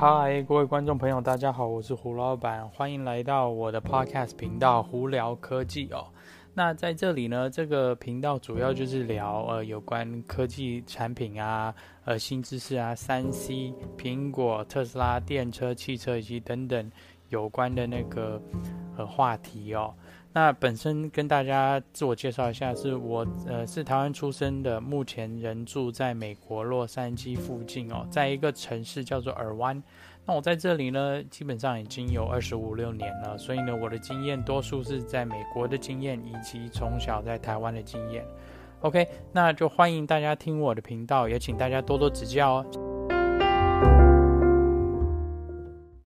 嗨，各位观众朋友，大家好，我是胡老板，欢迎来到我的 Podcast 频道胡聊科技哦。那在这里呢，这个频道主要就是聊呃有关科技产品啊、呃新知识啊、三 C、苹果、特斯拉、电车、汽车以及等等有关的那个呃话题哦。那本身跟大家自我介绍一下，是我呃是台湾出生的，目前人住在美国洛杉矶附近哦，在一个城市叫做尔湾。那我在这里呢，基本上已经有二十五六年了，所以呢，我的经验多数是在美国的经验，以及从小在台湾的经验。OK，那就欢迎大家听我的频道，也请大家多多指教哦。